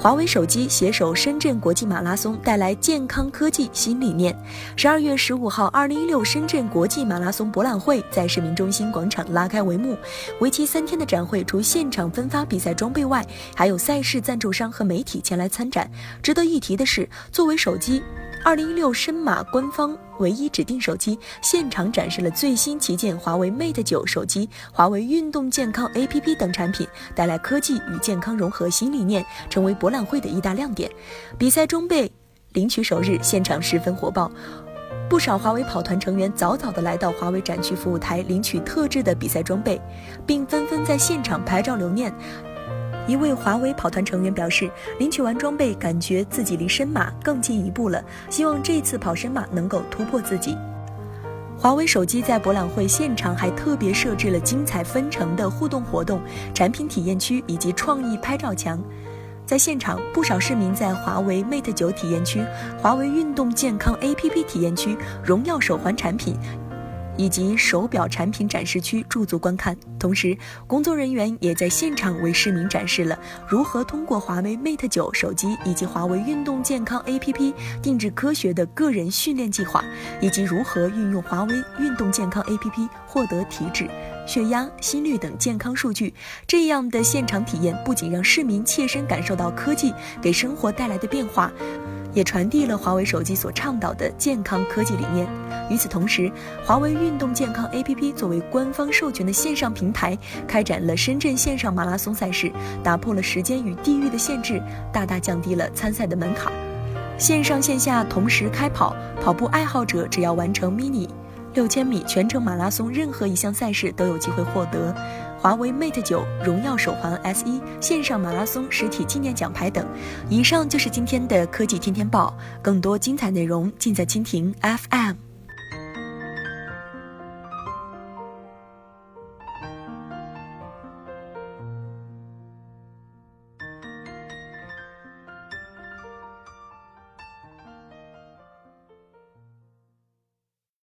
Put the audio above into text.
华为手机携手深圳国际马拉松，带来健康科技新理念。十二月十五号，二零一六深圳国际马拉松博览会在市民中心广场拉开帷幕。为期三天的展会，除现场分发比赛装备外，还有赛事赞助商和媒体前来参展。值得一提的是，作为手机。二零一六深马官方唯一指定手机现场展示了最新旗舰华为 Mate 九手机、华为运动健康 APP 等产品，带来科技与健康融合新理念，成为博览会的一大亮点。比赛装备领取首日，现场十分火爆，不少华为跑团成员早早地来到华为展区服务台领取特制的比赛装备，并纷纷在现场拍照留念。一位华为跑团成员表示，领取完装备，感觉自己离深马更进一步了。希望这次跑深马能够突破自己。华为手机在博览会现场还特别设置了精彩纷呈的互动活动、产品体验区以及创意拍照墙。在现场，不少市民在华为 Mate 九体验区、华为运动健康 APP 体验区、荣耀手环产品。以及手表产品展示区驻足观看，同时工作人员也在现场为市民展示了如何通过华为 Mate 九手机以及华为运动健康 APP 定制科学的个人训练计划，以及如何运用华为运动健康 APP 获得体脂、血压、心率等健康数据。这样的现场体验不仅让市民切身感受到科技给生活带来的变化。也传递了华为手机所倡导的健康科技理念。与此同时，华为运动健康 APP 作为官方授权的线上平台，开展了深圳线上马拉松赛事，打破了时间与地域的限制，大大降低了参赛的门槛。线上线下同时开跑，跑步爱好者只要完成 mini 六千米全程马拉松任何一项赛事，都有机会获得。华为 Mate 九荣耀手环 S 一线上马拉松实体纪念奖牌等。以上就是今天的科技天天报，更多精彩内容尽在蜻蜓 FM。